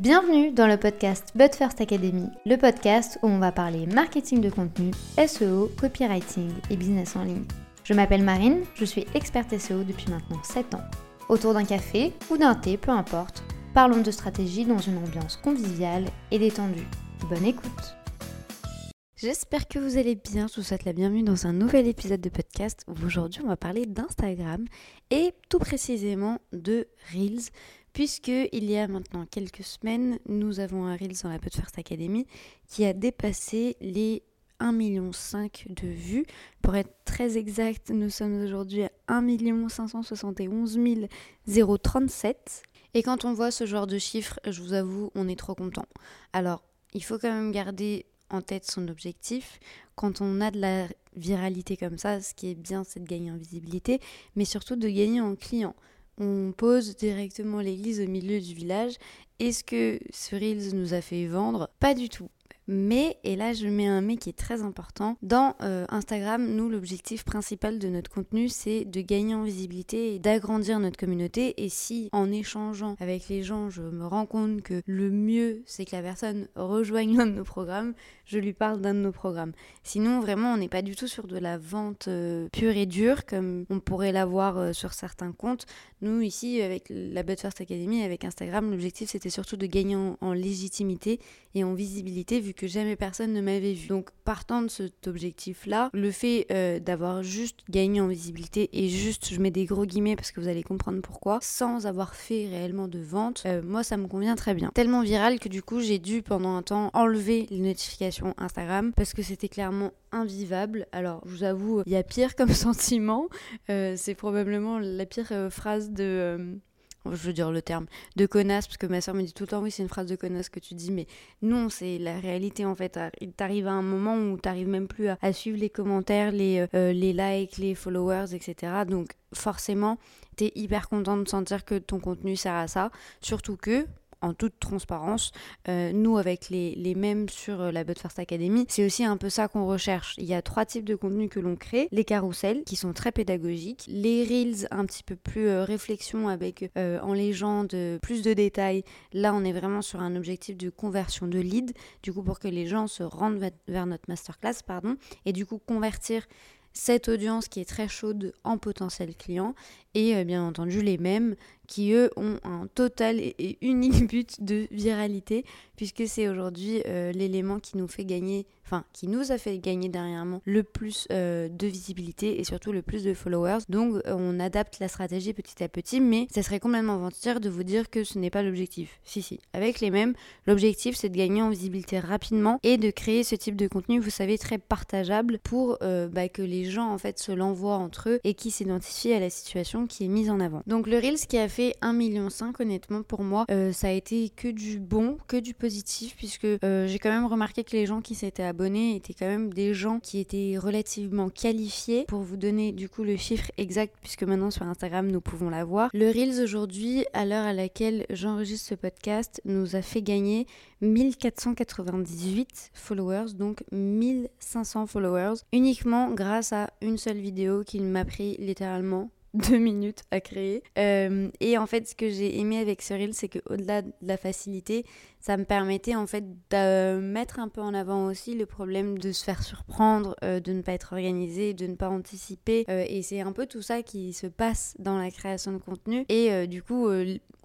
Bienvenue dans le podcast But First Academy, le podcast où on va parler marketing de contenu, SEO, copywriting et business en ligne. Je m'appelle Marine, je suis experte SEO depuis maintenant 7 ans. Autour d'un café ou d'un thé, peu importe, parlons de stratégie dans une ambiance conviviale et détendue. Bonne écoute J'espère que vous allez bien, je vous souhaite la bienvenue dans un nouvel épisode de podcast où aujourd'hui on va parler d'Instagram et tout précisément de Reels puisque il y a maintenant quelques semaines, nous avons un Reels dans la First Academy qui a dépassé les 1,5 million de vues. Pour être très exact, nous sommes aujourd'hui à 1 571 037. Et quand on voit ce genre de chiffres, je vous avoue, on est trop content. Alors, il faut quand même garder en tête son objectif. Quand on a de la viralité comme ça, ce qui est bien, c'est de gagner en visibilité, mais surtout de gagner en clients. On pose directement l'église au milieu du village. Est-ce que ce nous a fait vendre? Pas du tout. Mais, et là je mets un mais qui est très important, dans euh, Instagram, nous l'objectif principal de notre contenu c'est de gagner en visibilité et d'agrandir notre communauté. Et si en échangeant avec les gens je me rends compte que le mieux c'est que la personne rejoigne l'un de nos programmes, je lui parle d'un de nos programmes. Sinon vraiment on n'est pas du tout sur de la vente euh, pure et dure comme on pourrait l'avoir euh, sur certains comptes. Nous ici avec la But First Academy, avec Instagram, l'objectif c'était surtout de gagner en, en légitimité et en visibilité vu que jamais personne ne m'avait vu. Donc partant de cet objectif-là, le fait euh, d'avoir juste gagné en visibilité et juste, je mets des gros guillemets parce que vous allez comprendre pourquoi, sans avoir fait réellement de vente, euh, moi ça me convient très bien. Tellement viral que du coup j'ai dû pendant un temps enlever les notifications Instagram parce que c'était clairement invivable. Alors je vous avoue, il y a pire comme sentiment. Euh, c'est probablement la pire phrase de je veux dire le terme, de connasse, parce que ma soeur me dit tout le temps, oui, c'est une phrase de connasse que tu dis, mais non, c'est la réalité en fait. Il t'arrive à un moment où t'arrives même plus à, suivre les commentaires, les, euh, les likes, les followers, etc. Donc forcément, t'es hyper content de sentir que ton contenu sert à ça, surtout que en toute transparence, euh, nous avec les, les mêmes sur euh, la But First Academy, c'est aussi un peu ça qu'on recherche. Il y a trois types de contenus que l'on crée. Les carousels qui sont très pédagogiques, les reels un petit peu plus euh, réflexion avec en légende plus de détails. Là, on est vraiment sur un objectif de conversion de lead, du coup pour que les gens se rendent vers notre masterclass, pardon, et du coup convertir cette audience qui est très chaude en potentiel client et bien entendu les mêmes qui eux ont un total et unique but de viralité puisque c'est aujourd'hui euh, l'élément qui nous fait gagner, enfin qui nous a fait gagner dernièrement le plus euh, de visibilité et surtout le plus de followers. Donc euh, on adapte la stratégie petit à petit, mais ça serait complètement mentir de vous dire que ce n'est pas l'objectif. Si si, avec les mêmes, l'objectif c'est de gagner en visibilité rapidement et de créer ce type de contenu, vous savez, très partageable pour bah, que les gens en fait se l'envoient entre eux et qui s'identifient à la situation qui est mise en avant. Donc le Reels qui a 1,5 million honnêtement pour moi, ça a été que du bon, que du positif puisque euh, j'ai quand même remarqué que les gens qui s'étaient abonnés étaient quand même des gens qui étaient relativement qualifiés. Pour vous donner du coup le chiffre exact puisque maintenant sur Instagram nous pouvons l'avoir. Le Reels aujourd'hui, à l'heure à laquelle j'enregistre ce podcast, nous a fait gagner 1498 followers, donc 1500 followers, uniquement grâce à une seule vidéo qui m'a pris littéralement deux minutes à créer. Euh, et en fait, ce que j'ai aimé avec ce reel, c'est qu'au-delà de la facilité, ça me permettait en fait de mettre un peu en avant aussi le problème de se faire surprendre, euh, de ne pas être organisé, de ne pas anticiper. Euh, et c'est un peu tout ça qui se passe dans la création de contenu. Et du coup,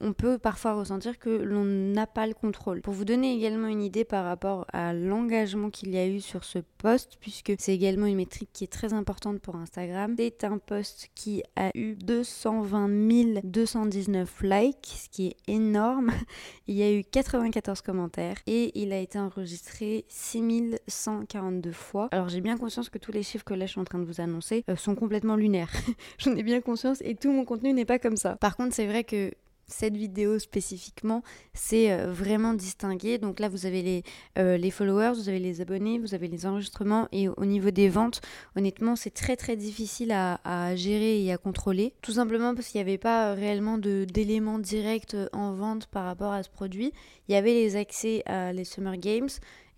on peut parfois ressentir que l'on n'a pas le contrôle. Pour vous donner également une idée par rapport à l'engagement qu'il y a eu sur ce post, puisque c'est également une métrique qui est très importante pour Instagram, c'est un post qui a eu 220 219 likes, ce qui est énorme. Il y a eu 94 commentaires et il a été enregistré 6142 fois. Alors j'ai bien conscience que tous les chiffres que là je suis en train de vous annoncer euh, sont complètement lunaires. J'en ai bien conscience et tout mon contenu n'est pas comme ça. Par contre, c'est vrai que cette vidéo spécifiquement, c'est euh, vraiment distingué. Donc là, vous avez les, euh, les followers, vous avez les abonnés, vous avez les enregistrements et au niveau des ventes, honnêtement, c'est très très difficile à, à, gérer et à contrôler. Tout simplement parce qu'il n'y avait pas réellement d'éléments directs en vente par rapport à ce produit. Il y avait les accès à les Summer Games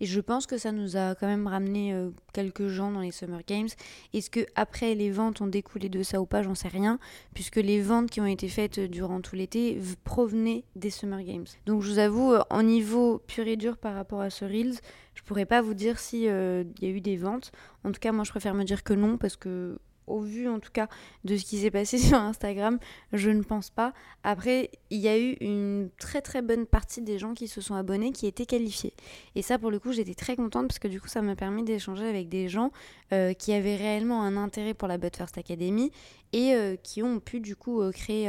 Et je pense que ça nous a quand même ramené euh, quelques gens dans les Summer Games. Est-ce que après les ventes ont découlé de ça ou pas J'en sais rien, puisque les ventes qui ont été faites euh, durant tout l'été provenaient des Summer Games. Donc je vous avoue, euh, en niveau pur et dur par rapport à ce Reels, je pourrais pas vous dire s'il y a eu des ventes. En tout cas, moi je préfère me dire que non, parce que au vu en tout cas de ce qui s'est passé sur Instagram, je ne pense pas. Après, il y a eu une très très bonne partie des gens qui se sont abonnés qui étaient qualifiés. Et ça, pour le coup, j'étais très contente parce que du coup, ça m'a permis d'échanger avec des gens euh, qui avaient réellement un intérêt pour la But First Academy et euh, qui ont pu du coup euh, créer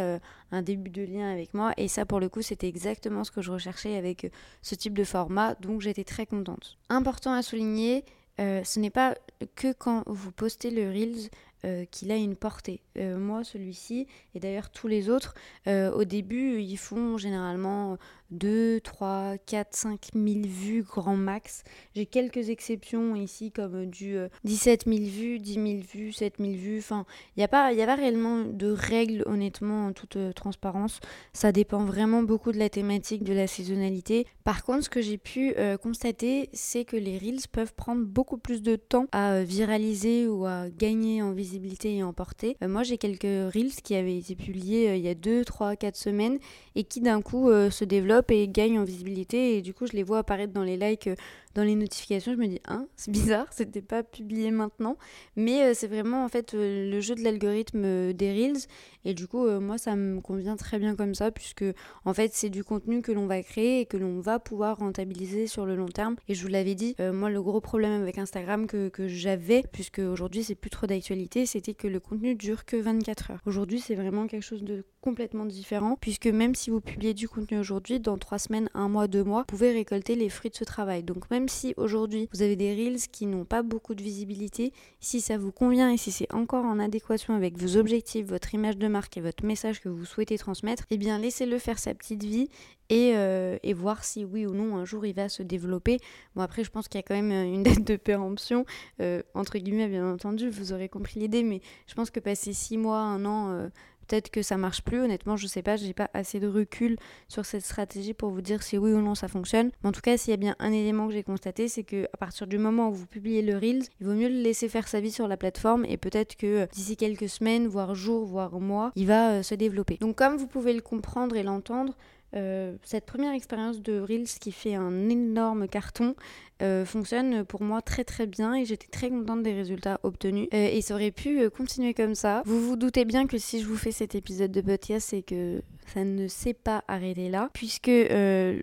un début de lien avec moi. Et ça, pour le coup, c'était exactement ce que je recherchais avec ce type de format. Donc, j'étais très contente. Important à souligner, ce n'est pas que quand vous postez le Reels euh, qu'il a une portée. Euh, moi, celui-ci, et d'ailleurs tous les autres, euh, au début, ils font généralement 2, 3, 4, 5 000 vues grand max. J'ai quelques exceptions ici comme du 17 000 vues, 10 000 vues, 7 000 vues. Enfin, il n'y a, pas, a pas réellement de règles honnêtement en toute transparence. Ça dépend vraiment beaucoup de la thématique, de la saisonnalité. Par contre, ce que j'ai pu constater, c'est que les Reels peuvent prendre beaucoup plus de temps à viraliser ou à gagner en visibilité et en portée. moi, j'ai quelques Reels qui avaient été publiés il y a 2, 3, 4 semaines et qui d'un coup se développent et gagne en visibilité. Et du coup, je les vois apparaître dans les likes, euh, dans les notifications. Je me dis, hein, c'est bizarre, c'était pas publié maintenant. Mais euh, c'est vraiment en fait euh, le jeu de l'algorithme des Reels. Et du coup, moi, ça me convient très bien comme ça, puisque en fait, c'est du contenu que l'on va créer et que l'on va pouvoir rentabiliser sur le long terme. Et je vous l'avais dit, moi, le gros problème avec Instagram que, que j'avais, puisque aujourd'hui, c'est plus trop d'actualité, c'était que le contenu dure que 24 heures. Aujourd'hui, c'est vraiment quelque chose de complètement différent, puisque même si vous publiez du contenu aujourd'hui, dans trois semaines, un mois, deux mois, vous pouvez récolter les fruits de ce travail. Donc même si aujourd'hui vous avez des reels qui n'ont pas beaucoup de visibilité, si ça vous convient et si c'est encore en adéquation avec vos objectifs, votre image de marque et votre message que vous souhaitez transmettre, eh bien laissez-le faire sa petite vie et, euh, voir si oui ou non un jour il va se développer. Bon après je pense qu'il y a quand même une date de péremption, euh, entre guillemets bien entendu, vous aurez compris l'idée, mais je pense que passer six mois, un an... Euh, Peut-être que ça marche plus, honnêtement, je sais pas, j'ai pas assez de recul sur cette stratégie pour vous dire si oui ou non ça fonctionne. Mais en tout cas, s'il y a bien un élément que j'ai constaté, c'est que à partir du moment où vous publiez le Reels, il vaut mieux le laisser faire sa vie sur la plateforme et peut-être que euh, d'ici quelques semaines, voire jours, voire mois, il va euh, se développer. Donc comme vous pouvez le comprendre et l'entendre, euh, cette première expérience de Reels qui fait un énorme carton, euh, fonctionne pour moi très très bien et j'étais très contente des résultats obtenus. Euh, et ça aurait pu euh, continuer comme ça. Vous vous doutez bien que si je vous fais cet épisode de podcast, c'est que ça ne s'est pas arrêté là, puisque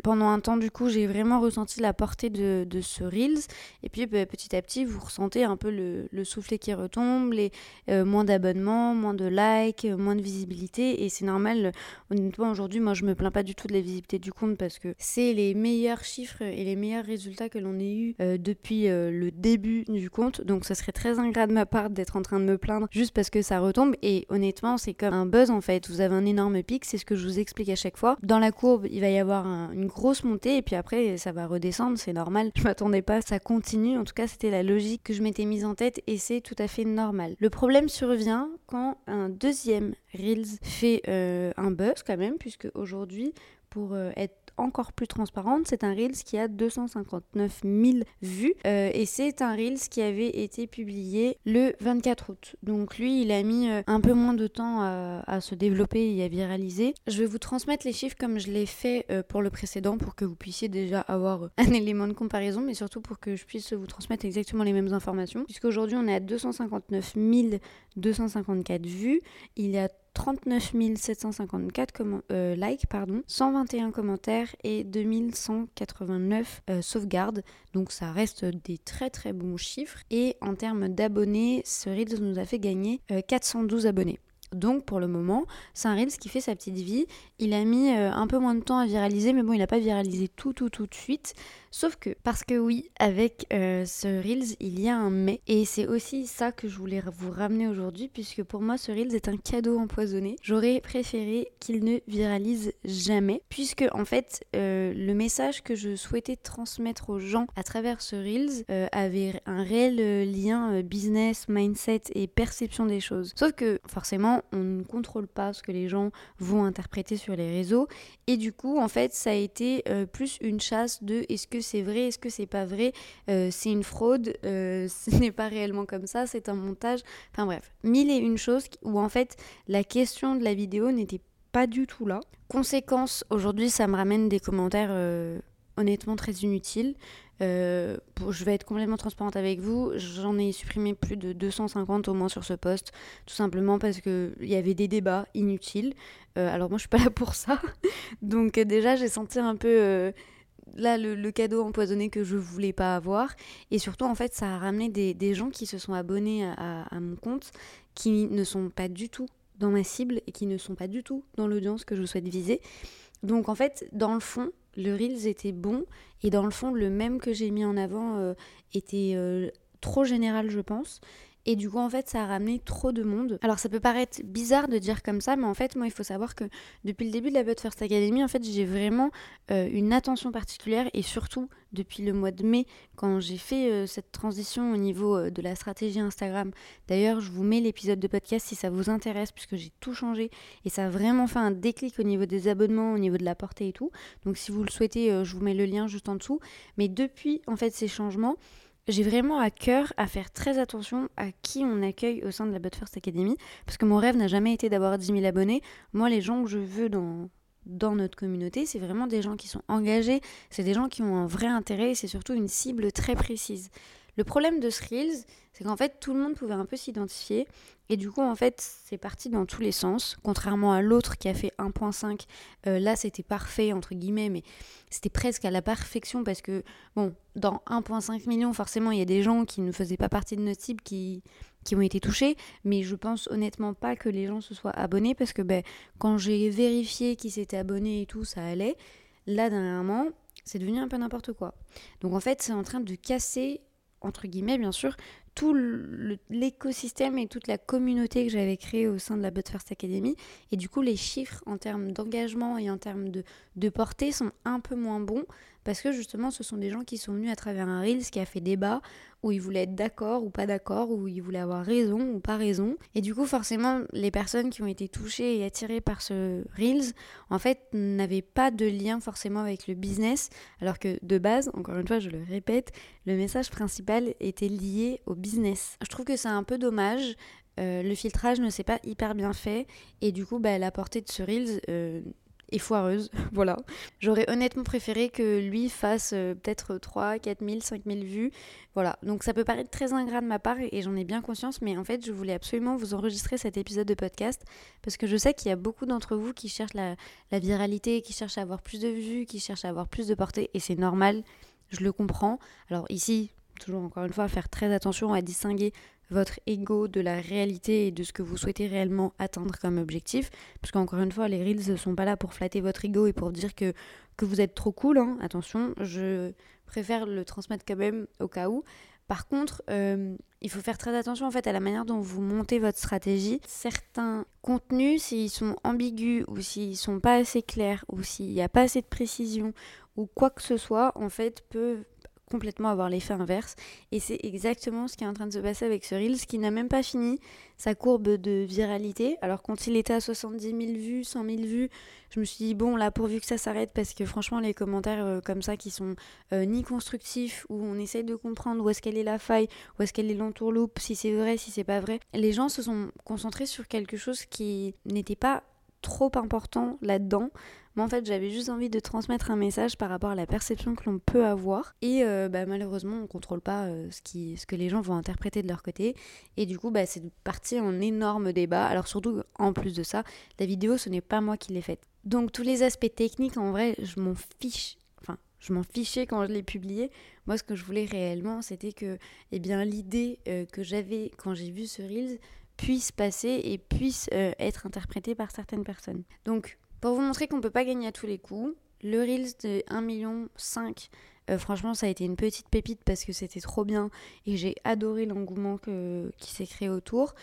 pendant un temps, du coup, j'ai vraiment ressenti la portée de, de ce Reels. Et puis bah, petit à petit, vous ressentez un peu le, le soufflet qui retombe, les moins d'abonnements, moins de likes, moins de visibilité. Et c'est normal. Honnêtement, aujourd'hui, moi, je me plains pas du tout de la visibilité du compte parce que c'est les meilleurs chiffres et les meilleurs résultats que l'on eu euh, depuis euh, le début du compte. Donc ce serait très ingrat de ma part d'être en train de me plaindre juste parce que ça retombe. Et honnêtement, c'est comme un buzz en fait. Vous avez un énorme pic, c'est ce que je vous explique à chaque fois. Dans la courbe, il va y avoir une grosse montée et puis après ça va redescendre, c'est normal. Je m'attendais pas, ça continue. En tout cas, c'était la logique que je m'étais mise en tête et c'est tout à fait normal. Le problème survient quand un deuxième Reels fait euh, un buzz quand même, puisque aujourd'hui, pour être encore plus transparente, c'est un Reels qui a 259 000 vues euh, et c'est un Reels qui avait été publié le 24 août. Donc lui, il a mis euh, un peu moins de temps à, se développer et à viraliser. Je vais vous transmettre les chiffres comme je l'ai fait euh, pour le précédent pour que vous puissiez déjà avoir un élément de comparaison, mais surtout pour que je puisse vous transmettre exactement les mêmes informations. Puisqu'aujourd'hui, on est à 259 254 vues. Il y a 39 754 euh, likes, pardon, 121 commentaires et 2189 euh, sauvegardes. Donc ça reste des très très bons chiffres. Et en termes d'abonnés, ce Reels nous a fait gagner 412 euh, abonnés. Donc pour le moment, c'est un Reels qui fait sa petite vie. Il a mis un peu moins de temps à viraliser, mais bon, il n'a pas viralisé tout, tout, tout de suite. Sauf que, parce que oui, avec euh, ce Reels, il y a un mais. Et c'est aussi ça que je voulais vous ramener aujourd'hui, puisque pour moi, ce Reels est un cadeau empoisonné. J'aurais préféré qu'il ne viralise jamais, puisque en fait, euh, le message que je souhaitais transmettre aux gens à travers ce Reels euh, avait un réel lien business, mindset et perception des choses. Sauf que, forcément, on ne contrôle pas ce que les gens vont interpréter sur les réseaux. Et du coup, en fait, ça a été plus une chasse de est-ce que c'est vrai, est-ce que c'est pas vrai, euh, c'est une fraude, euh, ce n'est pas réellement comme ça, c'est un montage. Enfin bref, mille et une choses où en fait la question de la vidéo n'était pas du tout là. Conséquence, aujourd'hui, ça me ramène des commentaires honnêtement très inutiles. Euh, je vais être complètement transparente avec vous. J'en ai supprimé plus de 250 au moins sur ce poste, tout simplement parce qu'il y avait des débats inutiles. Euh, alors moi, je suis pas là pour ça. Donc euh, déjà, j'ai senti un peu là le, cadeau empoisonné que je voulais pas avoir. Et surtout, en fait, ça a ramené des, gens qui se sont abonnés à, mon compte, qui ne sont pas du tout dans ma cible et qui ne sont pas du tout dans l'audience que je souhaite viser. Donc en fait, dans le fond, le Reels était bon et dans le fond, le même que j'ai mis en avant euh, était euh, trop général, je pense. Et du coup, en fait, ça a ramené trop de monde. Alors, ça peut paraître bizarre de dire comme ça, mais en fait, moi, il faut savoir que depuis le début de la But First Academy, en fait, j'ai vraiment euh, une attention particulière et surtout depuis le mois de mai, quand j'ai fait euh, cette transition au niveau euh, de la stratégie Instagram. D'ailleurs, je vous mets l'épisode de podcast si ça vous intéresse, puisque j'ai tout changé et ça a vraiment fait un déclic au niveau des abonnements, au niveau de la portée et tout. Donc, si vous le souhaitez, je vous mets le lien juste en dessous. Mais depuis, en fait, ces changements, j'ai vraiment à cœur à faire très attention à qui on accueille au sein de la But First Academy, parce que mon rêve n'a jamais été d'avoir 10 000 abonnés. Moi, les gens que je veux dans, dans notre communauté, c'est vraiment des gens qui sont engagés, c'est des gens qui ont un vrai intérêt c'est surtout une cible très précise. Le problème de ce Reels, c'est qu'en fait tout le monde pouvait un peu s'identifier et du coup en fait c'est parti dans tous les sens. Contrairement à l'autre qui a fait 1.5, euh, là c'était parfait entre guillemets, mais c'était presque à la perfection parce que bon dans 1.5 million forcément il y a des gens qui ne faisaient pas partie de notre cible qui qui ont été touchés, mais je pense honnêtement pas que les gens se soient abonnés parce que ben, quand j'ai vérifié qui s'était abonné et tout, ça allait. Là, dernièrement, c'est devenu un peu n'importe quoi. Donc en fait, c'est en train de casser entre guillemets bien sûr, tout l'écosystème et toute la communauté que j'avais créée au sein de la But First Academy. Et du coup, les chiffres en termes d'engagement et en termes de, de portée sont un peu moins bons parce que justement, ce sont des gens qui sont venus à travers un Reels qui a fait débat, où ils voulaient être d'accord ou pas d'accord, où ils voulaient avoir raison ou pas raison. Et du coup, forcément, les personnes qui ont été touchées et attirées par ce Reels, en fait, n'avaient pas de lien forcément avec le business, alors que de base, encore une fois, je le répète, le message principal était lié au business. Je trouve que c'est un peu dommage. Euh, le filtrage ne s'est pas hyper bien fait et du coup bah, la portée de ce Reels euh, foireuse. voilà. J'aurais honnêtement préféré que lui fasse euh, peut-être 3, 4 000, 5 000 vues. Voilà. Donc ça peut paraître très ingrat de ma part et j'en ai bien conscience, mais en fait, je voulais absolument vous enregistrer cet épisode de podcast parce que je sais qu'il y a beaucoup d'entre vous qui cherchent la, la viralité, qui cherchent à avoir plus de vues, qui cherchent à avoir plus de portée et c'est normal. Je le comprends. Alors ici, toujours encore une fois, faire très attention à distinguer votre ego de la réalité et de ce que vous souhaitez réellement atteindre comme objectif. Parce qu'encore une fois, les reels ne sont pas là pour flatter votre ego et pour dire que, que vous êtes trop cool. Hein. Attention, je préfère le transmettre quand même au cas où. Par contre, euh, il faut faire très attention en fait à la manière dont vous montez votre stratégie. Certains contenus, s'ils sont ambigus ou s'ils sont pas assez clairs ou s'il n'y a pas assez de précision ou quoi que ce soit, en fait, peuvent complètement avoir l'effet inverse. Et c'est exactement ce qui est en train de se passer avec ce Reels qui n'a même pas fini sa courbe de viralité. Alors quand il était à 70 000 vues, 100 000 vues, je me suis dit bon là pourvu que ça s'arrête parce que franchement les commentaires euh, comme ça qui sont euh, ni constructifs, où on essaye de comprendre où est-ce qu'elle est la faille, où est-ce qu'elle est l'entourloupe, si c'est vrai, si c'est pas vrai, les gens se sont concentrés sur quelque chose qui n'était pas trop important là-dedans. Mais en fait, j'avais juste envie de transmettre un message par rapport à la perception que l'on peut avoir. Et euh, bah, malheureusement, on ne contrôle pas euh, ce, que les gens vont interpréter de leur côté. Et du coup, bah, c'est parti en énorme débat. Alors surtout, en plus de ça, la vidéo, ce n'est pas moi qui l'ai faite. Donc tous les aspects techniques, en vrai, je m'en fiche. Enfin, je m'en fichais quand je l'ai publié. Moi, ce que je voulais réellement, c'était que eh bien, l'idée euh, que j'avais quand j'ai vu ce Reels puisse passer et puisse être interprétée par certaines personnes. Donc, pour vous montrer qu'on ne peut pas gagner à tous les coups, le Reels de 1,5 million, euh, franchement, ça a été une petite pépite parce que c'était trop bien et j'ai adoré l'engouement qui s'est créé autour.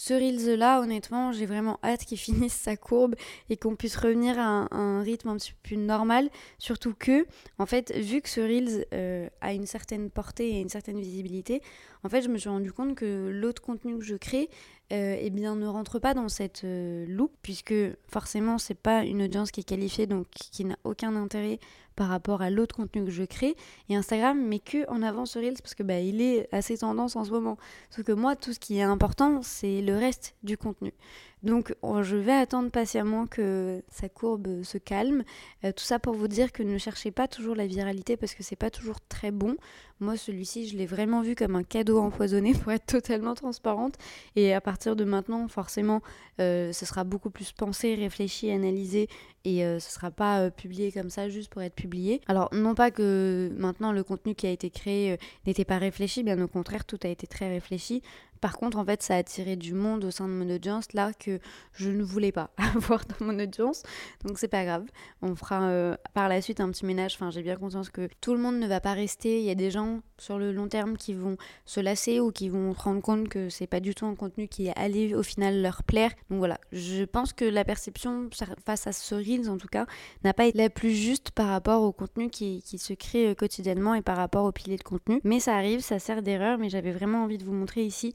Ce Reels-là, honnêtement, j'ai vraiment hâte qu'il finisse sa courbe et qu'on puisse revenir à un, rythme un petit peu plus normal. Surtout que, en fait, vu que ce Reels euh, a une certaine portée et une certaine visibilité, en fait, je me suis rendu compte que l'autre contenu que je crée eh bien ne rentre pas dans cette loupe puisque forcément c'est pas une audience qui est qualifiée donc qui n'a aucun intérêt par rapport à l'autre contenu que je crée et Instagram met que en avant ce Reels parce que bah, il est assez tendance en ce moment. Sauf que moi tout ce qui est important c'est le reste du contenu. Donc je vais attendre patiemment que sa courbe se calme. Euh, tout ça pour vous dire que ne cherchez pas toujours la viralité parce que c'est pas toujours très bon. Moi celui-ci je l'ai vraiment vu comme un cadeau empoisonné pour être totalement transparente. Et à partir de maintenant forcément euh, ce sera beaucoup plus pensé, réfléchi, analysé et euh, ce sera pas publié comme ça juste pour être publié. Alors non pas que maintenant le contenu qui a été créé n'était pas réfléchi, bien au contraire tout a été très réfléchi. Par contre, en fait, ça a attiré du monde au sein de mon audience là que je ne voulais pas avoir dans mon audience. Donc c'est pas grave. On fera euh, par la suite un petit ménage. Enfin, j'ai bien conscience que tout le monde ne va pas rester. Il y a des gens sur le long terme qui vont se lasser ou qui vont se rendre compte que c'est pas du tout un contenu qui allait au final leur plaire. Donc voilà, je pense que la perception face à ce Reels en tout cas n'a pas été la plus juste par rapport au contenu qui, qui se crée euh, quotidiennement et par rapport au pilier de contenu. Mais ça arrive, ça sert d'erreur. Mais j'avais vraiment envie de vous montrer ici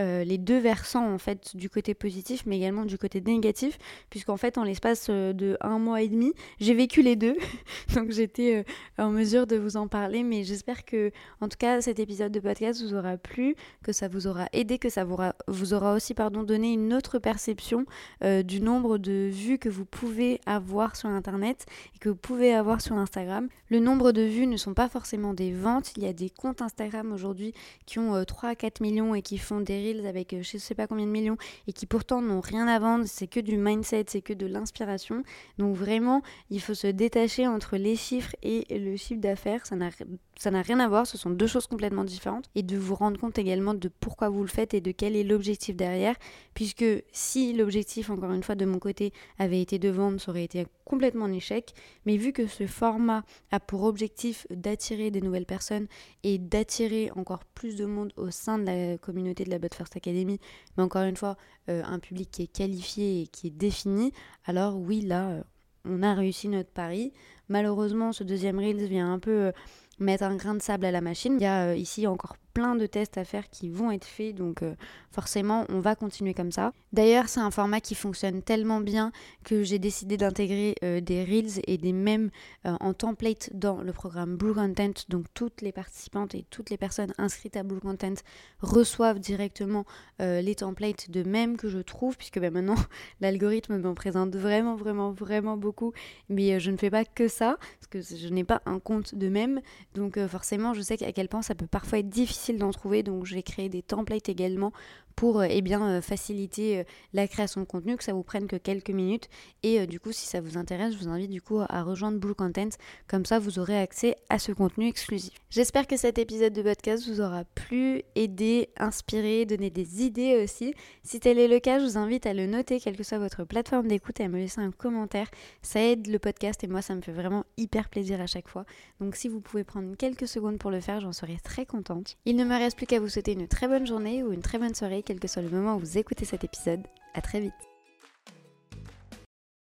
euh, les deux versants en fait du côté positif mais également du côté négatif puisqu'en fait en l'espace euh, de un mois et demi j'ai vécu les deux. Donc j'étais euh, en mesure de vous en parler mais j'espère que en tout cas cet épisode de podcast vous aura plu que ça vous aura aidé que ça vous aura, vous aura aussi pardon donné une autre perception du nombre de vues que vous pouvez avoir sur internet et que vous pouvez avoir sur Instagram. Le nombre de vues ne sont pas forcément des ventes. Il y a des comptes Instagram aujourd'hui qui ont 3 à 4 millions et qui font des avec euh, je sais pas combien de millions et qui pourtant n'ont rien à vendre, c'est que du mindset, c'est que de l'inspiration. Donc vraiment, il faut se détacher entre les chiffres et le chiffre d'affaires. Ça n'a ça n'a rien à voir, ce sont deux choses complètement différentes. Et de vous rendre compte également de pourquoi vous le faites et de quel est l'objectif derrière. Puisque si l'objectif, encore une fois, de mon côté, avait été de vendre, ça aurait été complètement un échec. Mais vu que ce format a pour objectif d'attirer des nouvelles personnes et d'attirer encore plus de monde au sein de la communauté de la First Academy, mais encore une fois, euh, un public qui est qualifié et qui est défini, alors oui, là, euh, on a réussi notre pari. Malheureusement, ce deuxième Reels vient un peu euh, mettre un grain de sable à la machine. Il y a ici encore plein de tests à faire qui vont être faits, donc euh, forcément on va continuer comme ça. D'ailleurs c'est un format qui fonctionne tellement bien que j'ai décidé d'intégrer euh, des reels et des mèmes euh, en template dans le programme Blue Content, donc toutes les participantes et toutes les personnes inscrites à Blue Content reçoivent directement les templates de mèmes que je trouve, puisque ben, maintenant l'algorithme m'en présente vraiment vraiment vraiment beaucoup, mais je ne fais pas que ça, parce que je n'ai pas un compte de mèmes, donc forcément je sais à quel point ça peut parfois être difficile d'en trouver, donc je vais créer des templates également pour euh, eh bien, euh, faciliter euh, la création de contenu, que ça vous prenne que quelques minutes. Et du coup, si ça vous intéresse, je vous invite du coup à rejoindre Blue Content. Comme ça, vous aurez accès à ce contenu exclusif. J'espère que cet épisode de podcast vous aura plu, aidé, inspiré, donné des idées aussi. Si tel est le cas, je vous invite à le noter, quelle que soit votre plateforme d'écoute, et à me laisser un commentaire. Ça aide le podcast et moi, ça me fait vraiment hyper plaisir à chaque fois. Donc si vous pouvez prendre quelques secondes pour le faire, j'en serais très contente. Il ne me reste plus qu'à vous souhaiter une très bonne journée ou une très bonne soirée quel que soit le moment où vous écoutez cet épisode. À très vite